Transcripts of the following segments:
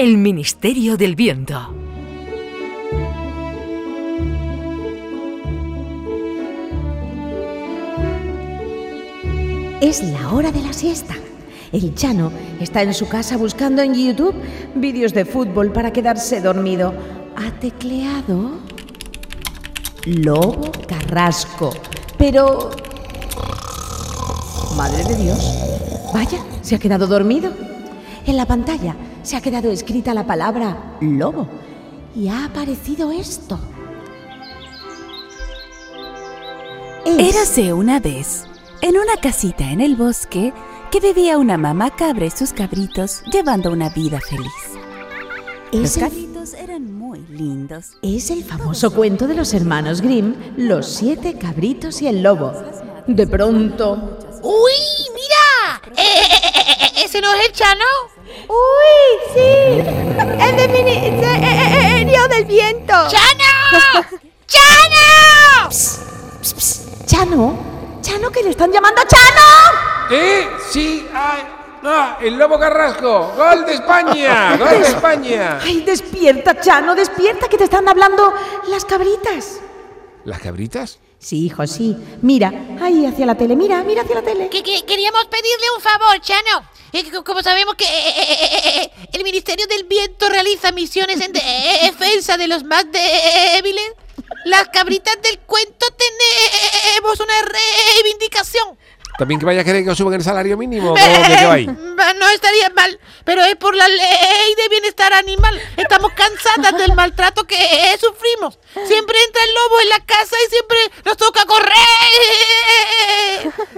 El Ministerio del Viento. Es la hora de la siesta. El Chano está en su casa buscando en YouTube vídeos de fútbol para quedarse dormido. Ha tecleado Lobo Carrasco. Pero... Madre de Dios. Vaya, se ha quedado dormido. En la pantalla se ha quedado escrita la palabra lobo y ha aparecido esto. Es- Érase una vez, en una casita en el bosque, que vivía una mamá cabra y sus cabritos llevando una vida feliz. Los es el cabritos eran muy lindos. Es el famoso cuento de los hermanos Grimm, Los siete cabritos y el lobo. De pronto... ¡Uy, mira! Eh, eh, eh, eh, eh, ¿Ese no es el Chano? ¡Uy, sí! ¡El del Ministerio del Viento! ¡Chano! ¡Chano! Chano, Chano, que le están llamando Chano. ¿Eh? Sí, ay, ah, el Lobo Carrasco. ¡Gol de España! ¡Gol de España! Ay, despierta, Chano, despierta, que te están hablando las cabritas. ¿Las cabritas? Sí, hijo, sí. Mira, ahí hacia la tele, mira, mira hacia la tele. Que, que- queríamos pedirle un favor, Chano. Eh, como sabemos que eh, eh, eh, eh, el Ministerio del Viento realiza misiones en de- eh, defensa de los más débiles, las cabritas del cuento tenemos una reivindicación. ¿También que vaya a querer que os suban el salario mínimo? ¿O de qué va ahí? Va, No estaría mal, pero es por la ley de bienestar animal. Estamos cansadas del maltrato que eh, sufrimos. Siempre entra el lobo en la casa y siempre nos toca correr.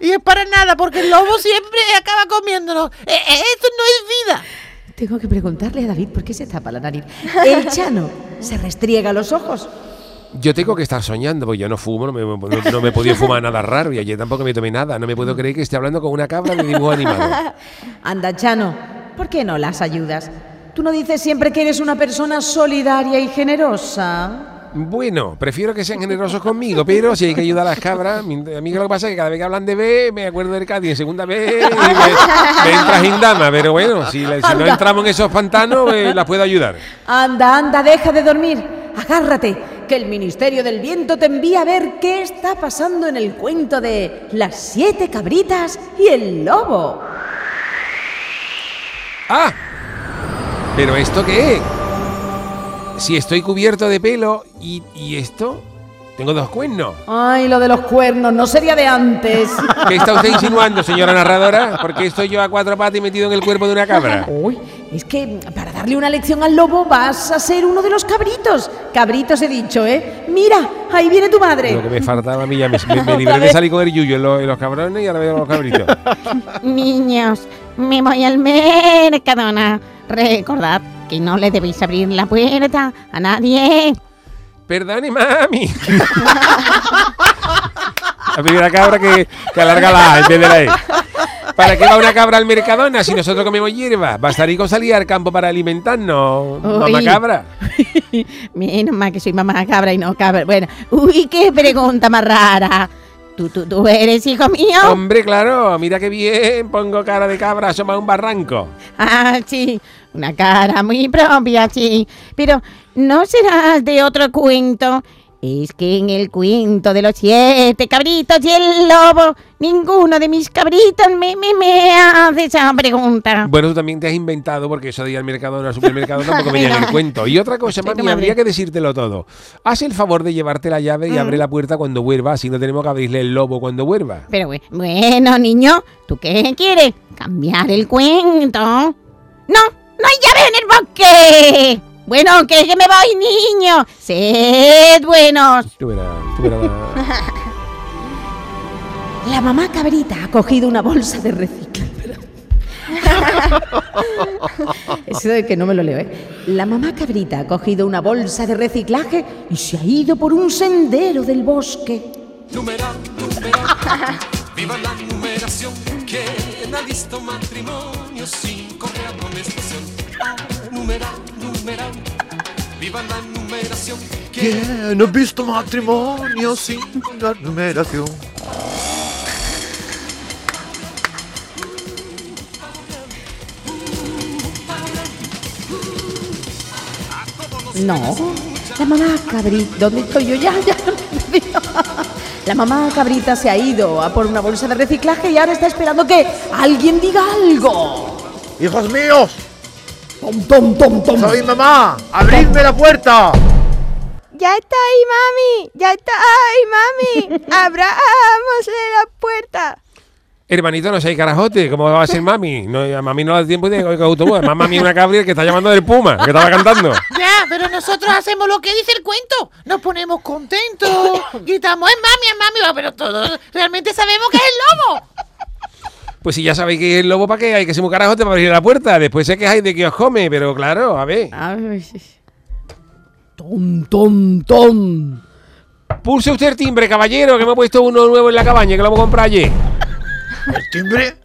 Y es para nada, porque el lobo siempre acaba comiéndonos. Eh, eh, Esto no es vida. Tengo que preguntarle a David por qué se tapa la nariz. El Chano se restriega los ojos. Yo tengo que estar soñando, porque yo no fumo, no me, no, no me he podido fumar nada raro y ayer tampoco me tomé nada. No me puedo creer que esté hablando con una cabra de dibujo animado. Anda, Chano, ¿por qué no las ayudas? ¿Tú no dices siempre que eres una persona solidaria y generosa? Bueno, prefiero que sean generosos conmigo, pero si hay que ayudar a las cabras, a mí lo que pasa es que cada vez que hablan de B, me acuerdo del Cádiz en segunda y me, me entra Gindama, pero bueno, si, si no entramos en esos pantanos, eh, las puedo ayudar. Anda, anda, deja de dormir. Agárrate, que el Ministerio del Viento te envía a ver qué está pasando en el cuento de las siete cabritas y el lobo. ¡Ah! ¿Pero esto qué? Si estoy cubierto de pelo y, y esto, tengo dos cuernos. Ay, lo de los cuernos, no sería de antes. ¿Qué está usted insinuando, señora narradora? Porque estoy yo a cuatro patas y metido en el cuerpo de una cabra. Uy, es que para darle una lección al lobo vas a ser uno de los cabritos. Cabritos he dicho, ¿eh? Mira, ahí viene tu Lo que madre. me faltaba a mí ya me, me- me libré de salir con el yuyo en los, en los cabrones y ahora veo los cabritos. Niños, me voy al Mercadona. Recordad que no le debéis abrir la puerta a nadie. Perdone, mami. La primera cabra que, que alarga la A en vez de la E. ¿Para qué va una cabra al Mercadona si nosotros comemos hierba? Bastaría con salir al campo para alimentarnos, mamá cabra. Menos mal que soy mamá cabra y no cabra. Bueno, uy, qué pregunta más rara. ¿Tú, tú, tú eres hijo mío? Hombre, claro, mira qué bien, pongo cara de cabra asoma un barranco. Ah, sí, una cara muy propia, sí. Pero no serás de otro cuento. Es que en el cuento de los siete cabritos y el lobo, ninguno de mis cabritos me, me, me hace esa pregunta. Bueno, tú también te has inventado, porque eso de ir al Mercadona, al supermercado, tampoco venía en el cuento. Y otra cosa, mami, madre. habría que decírtelo todo. Haz el favor de llevarte la llave y Mm. abre la puerta cuando vuelva, así no tenemos que abrirle el lobo cuando vuelva. Pero bu- bueno, niño, ¿tú qué quieres? ¿Cambiar el cuento? No, no hay llave en el bosque. Bueno, que, que me voy, niño. Sed buenos. Tú verás, tú verás. La mamá cabrita ha cogido una bolsa de reciclaje. Eso de que no me lo leo, ¿eh? La mamá cabrita ha cogido una bolsa de reciclaje y se ha ido por un sendero del bosque. Numeral, numeral, viva la numeración. ¿Quién ha visto matrimonio sin correa amonestación? Ah, numeral, viva la numeración. ¿Quién ha visto matrimonio sin la numeración? No, la mamá cabrita. ¿Dónde estoy yo? Ya, ya. he. La mamá cabrita se ha ido a por una bolsa de reciclaje y ahora está esperando que alguien diga algo. ¡Hijos míos! Tom, tom, tom, tom. ¡Soy mamá! ¡Abridme la puerta! Ya está ahí, mami. Ya está ahí, mami. Abrámosle la puerta. Hermanito, no seas carajote, ¿cómo va a ser mami? No, a mami no le da tiempo de coger autobús. Además, mami una cabria que está llamando del Puma, que estaba cantando. Ya, pero nosotros hacemos lo que dice el cuento. Nos ponemos contentos. Gritamos, es mami, es mami. Pero todos realmente sabemos que es el lobo. Pues si ya sabéis que es el lobo, ¿para qué? Hay que ser un carajote para abrir la puerta. Después se quejáis de que os come, pero claro, a ver. Ay, Tom, tom, tom. Pulse usted el timbre, caballero, que me he puesto uno nuevo en la cabaña, que lo voy a comprar ayer. ¿El timbre?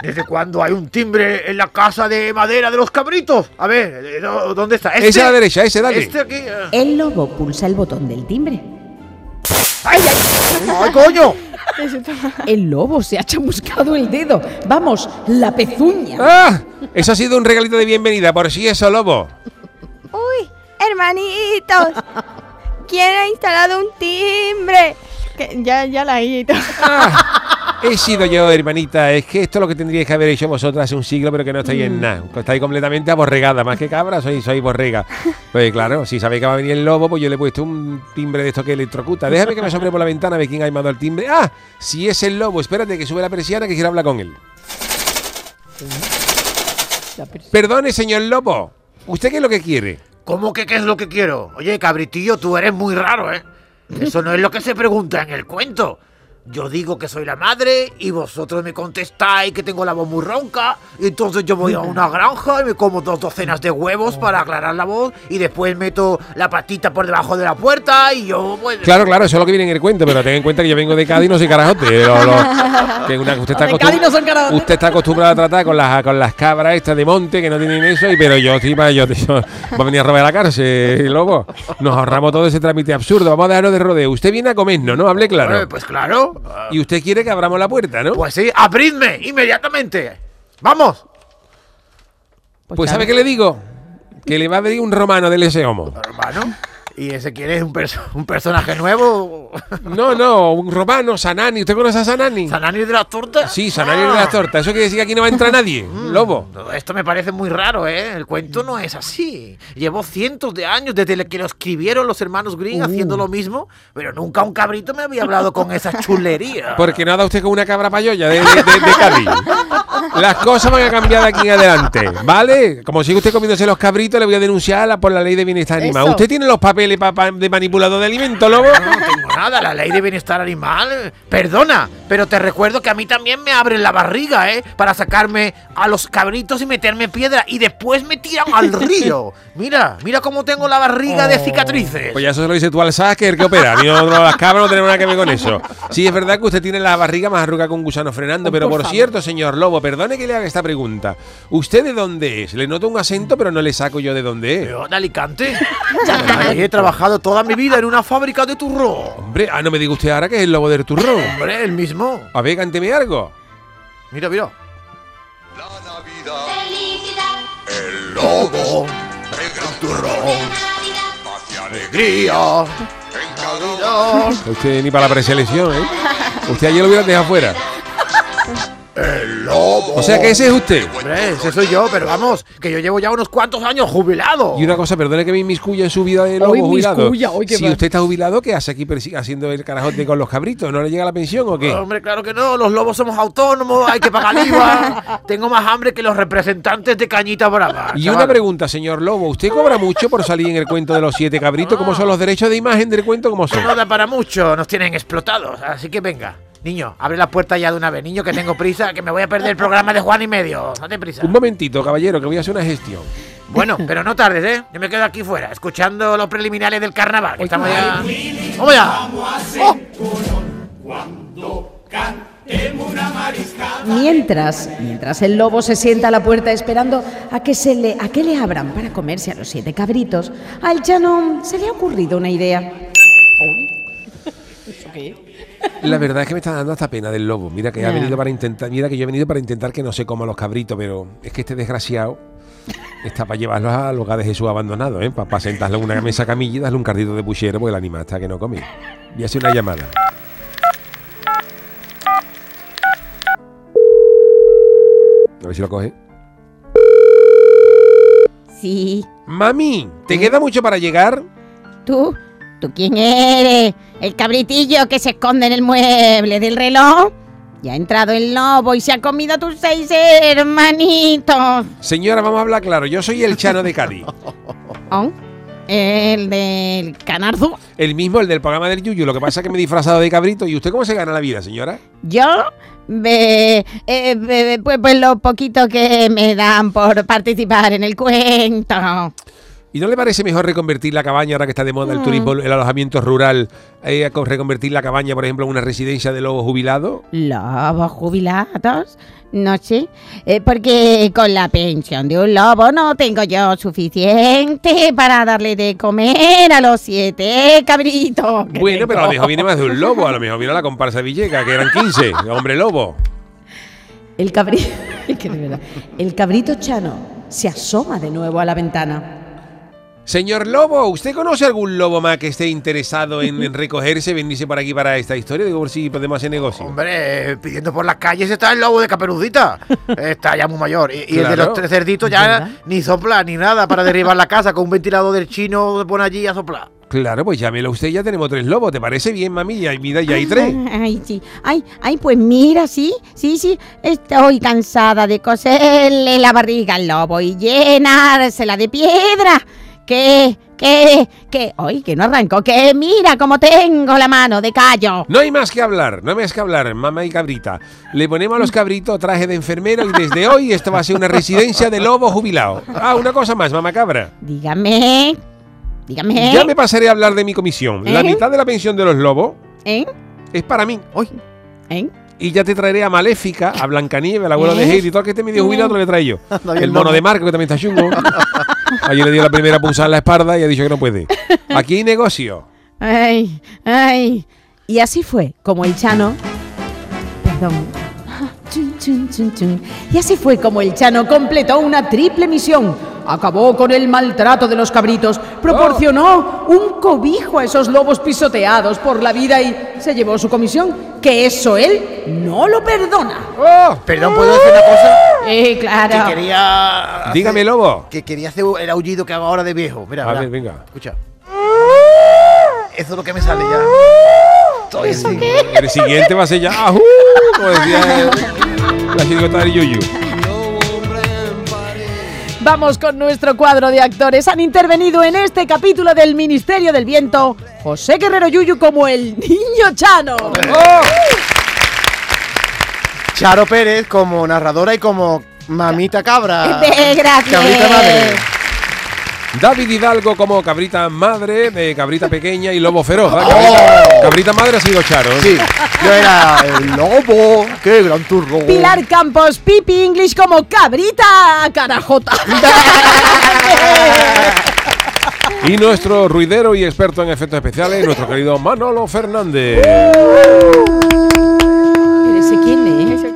¿Desde cuándo hay un timbre en la casa de madera de los cabritos? A ver, ¿dónde está? ¿Este? Ese a la derecha, ese, dale. Este aquí. eh. El lobo pulsa el botón del timbre. ¡Ay, ay! ¡Ay, coño! El lobo se ha chamuscado el dedo. Vamos, la pezuña. ¡Ah! Eso ha sido un regalito de bienvenida, por si eso, lobo. Uy, hermanitos. ¿Quién ha instalado un timbre? Que ya, ya la he ido. Ah, he sido yo, hermanita. Es que esto es lo que tendríais que haber hecho vosotras hace un siglo, pero que no estáis en nada. Estáis completamente aborregada. Más que cabra, sois, sois borrega. Pues claro, si sabéis que va a venir el lobo, pues yo le he puesto un timbre de esto que electrocuta. Déjame que me asombre por la ventana a ver quién ha llamado al timbre. ¡Ah! Si es el lobo, espérate que sube la persiana que quiero hablar con él. Perdone, señor lobo. ¿Usted qué es lo que quiere? ¿Cómo que qué es lo que quiero? Oye, cabritillo, tú eres muy raro, ¿eh? Eso no es lo que se pregunta en el cuento. Yo digo que soy la madre y vosotros me contestáis que tengo la voz muy ronca. Y entonces yo voy a una granja y me como dos docenas de huevos para aclarar la voz y después meto la patita por debajo de la puerta y yo pues... Claro, claro, eso es lo que viene en el cuento, pero ten en cuenta que yo vengo de Cádiz y no soy carajote. Lo- lo- que una- usted, está De Cádiz no son carajotes. usted está acostumbrado a tratar con las, con las cabras estas de monte que no tienen eso, y, pero yo, sí, va, yo, yo- va a venir a robar a la cárcel, lobo. Nos ahorramos todo ese trámite absurdo. Vamos a dejarnos de rodeo. Usted viene a comernos, ¿no? Hable claro. Pues claro. Ah, Y usted quiere que abramos la puerta, ¿no? Pues sí, abridme inmediatamente. ¡Vamos! Pues ¿sabe qué le digo? Que le va a venir un romano del ese homo. Hermano. ¿Y ese quién es? ¿Un, perso- un personaje nuevo? No, no, un romano, Sanani. ¿Usted conoce a Sanani? ¿Sanani de las tortas? Sí, Sanani de las tortas. Eso quiere decir que aquí no va a entrar nadie. Mm. Lobo. Esto me parece muy raro, ¿eh? El cuento no es así. Llevo cientos de años desde que lo escribieron los hermanos Green haciendo lo mismo, pero nunca un cabrito me había hablado con esa chulería. Porque no ha dado usted con una cabra payoya de, de, de- de Cádiz. Las cosas van a cambiar de aquí en adelante, ¿vale? Como sigue usted comiéndose los cabritos, le voy a denunciar la- por la ley de bienestar animal. ¿Usted tiene los papeles pa- pa- de manipulador de alimentos, lobo? No tengo nada, la ley de bienestar animal. Perdona, pero te recuerdo que a mí también me abren la barriga, ¿eh? Para sacarme a los cabritos y meterme piedra y después me tiran al río. Mira, mira cómo tengo la barriga de cicatrices. Pues ya eso se lo dice tú al SAS, que es el que opera. A mí no- no, las cabras no tenemos nada que ver con eso. Sí, es verdad que usted tiene la barriga más arruga que un gusano frenando, pero por cierto, señor Lobo, perdone que le haga esta pregunta. ¿Usted de dónde es? Le noto un acento, pero no le saco yo de dónde es. Yo, de Alicante. Ahí he trabajado toda mi vida en una fábrica de turrón. Hombre, ah, no me diga usted ahora que es el lobo del turrón. Hombre, el mismo. A ver, cánteme algo. Mira, mira. El Lobo, el turrón, alegría. Navidad. Usted ni para la preselección, ¿eh? Usted ayer lo hubiera dejado fuera. El lobo. O sea que ese es usted. Hombre, ese soy yo, pero vamos, que yo llevo ya unos cuantos años jubilado. Y una cosa, perdone que me inmiscuya en su vida de lobo Hoy jubilado. hoy si usted está jubilado, ¿qué hace aquí haciendo el carajote con los cabritos? ¿No le llega la pensión o qué? Hombre, claro que no, los lobos somos autónomos, hay que pagar IVA. Tengo más hambre que los representantes de Cañita Brava. Y chaval. una pregunta, señor Lobo. ¿Usted cobra mucho por salir en el cuento de los siete cabritos? ¿Cómo son los derechos de imagen del cuento? ¿Cómo son? No da para mucho, nos tienen explotados, así que venga. Niño, abre la puerta ya de una vez, niño, que tengo prisa, que me voy a perder el programa de Juan y medio. Date prisa. Un momentito, caballero, que voy a hacer una gestión. Bueno, pero no tardes, ¿eh? Yo me quedo aquí fuera, escuchando los preliminares del carnaval, que estamos ya... ¡Vamos ya! ¡Oh! Mientras, mientras el lobo se sienta a la puerta esperando a que se le, a que le abran para comerse a los siete cabritos, al llano se le ha ocurrido una idea. La verdad es que me está dando hasta pena del lobo. Mira que ha Ya. venido para intentar, mira que yo he venido para intentar que no se coma los cabritos, pero es que este desgraciado Está para llevarlos al hogar de Jesús abandonado, ¿eh? Para sentarlo en una mesa camilla y darle un cardito de puchero porque el animal está que no come. Y hace una llamada. A ver si lo coge. Sí, Mami, ¿te queda mucho para llegar? tú, ¿tú quién eres? El cabritillo que se esconde en el mueble del reloj. Ya ha entrado el lobo y se ha comido a tus seis hermanitos. Señora, vamos a hablar claro. Yo soy el Chano de Cádiz. Oh, El del canardo. El mismo, el del programa del Yuyu. Lo que pasa es que me he disfrazado de cabrito. ¿Y usted cómo se gana la vida, señora? Yo, eh, ve- pues, pues lo poquito que me dan por participar en el cuento. ¿Y no le parece mejor reconvertir la cabaña, ahora que está de moda el turismo, el alojamiento rural, eh, con reconvertir la cabaña, por ejemplo, en una residencia de lobos jubilados? ¿Lobos jubilados? No sé, eh, porque con la pensión de un lobo no tengo yo suficiente para darle de comer a los siete cabritos. Bueno, pero a lo mejor viene más de un lobo, a lo mejor viene la comparsa de Villegas, que eran 15, hombre lobo. El cabrito, el cabrito Chano se asoma de nuevo a la ventana. Señor Lobo, ¿usted conoce algún lobo más que esté interesado en, en recogerse, venirse por aquí para esta historia? Digo, por si podemos hacer negocio. Hombre, eh, pidiendo por las calles está el lobo de Caperucita. Está ya muy mayor. Y, y el de los tres cerditos ya ¿Verdad? ni sopla ni nada para derribar la casa. Con un ventilador del chino se pone allí a soplar. Claro, pues llámelo usted, ya tenemos tres lobos. ¿Te parece bien, mami? Ya hay vida, ya hay tres. Ay, sí. Ay, ay, pues mira, sí, sí, sí. Estoy cansada de coserle la barriga al lobo y llenársela de piedra. Que, que, que, ay, que no arranco. Que mira cómo tengo la mano de callo. No hay más que hablar, no hay más que hablar, mamá y cabrita. Le ponemos a los cabritos traje de enfermero y desde hoy esto va a ser una residencia de lobos jubilados. Ah, una cosa más, mamá cabra. Dígame, dígame. Ya me pasaré a hablar de mi comisión. La ¿Eh? mitad de la pensión de los lobos ¿Eh? es para mí. Uy, ¿Eh? Y ya te traeré a Maléfica, a Blancanieves, al abuelo de ¿Eh? Heidi, todo el que esté medio jubilado te lo trae yo. Anda bien El mono de Marco, que también está chungo. Ayer le dio la primera punzada en la espalda y ha dicho que no puede. Aquí hay negocio. Ay, ay. Y así fue como el Chano. Perdón. Y así fue como el Chano completó una triple misión. Acabó con el maltrato de los cabritos, proporcionó un cobijo a esos lobos pisoteados por la vida y se llevó su comisión. Que eso él no lo perdona. ¡Oh! perdón, ¿puedo decir una cosa? Eh, Que claro. quería. hacer- Dígame, lobo. Que quería hacer el aullido que hago ahora de viejo. Mira, A ver, venga. Escucha. Eso es lo que me sale ya. Estoy así. El siguiente va a ser ya. ¡Ajú! Como decía la chirigota del Yuyu. Vamos con nuestro cuadro de actores. Han intervenido en este capítulo del Ministerio del Viento José Guerrero Yuyu como el niño Chano. Charo Pérez como narradora y como mamita cabra. De gracias. Cabrita madre. David Hidalgo como cabrita madre, de cabrita pequeña y lobo feroz. ¿verdad? Oh. Cabrita, madre ha sido Charo. ¿eh? Sí, yo era el lobo. ¡Qué gran turro! Pilar Campos, Pipi English como cabrita carajota. Y nuestro ruidero y experto en efectos especiales, nuestro querido Manolo Fernández. ¿Ese quién es?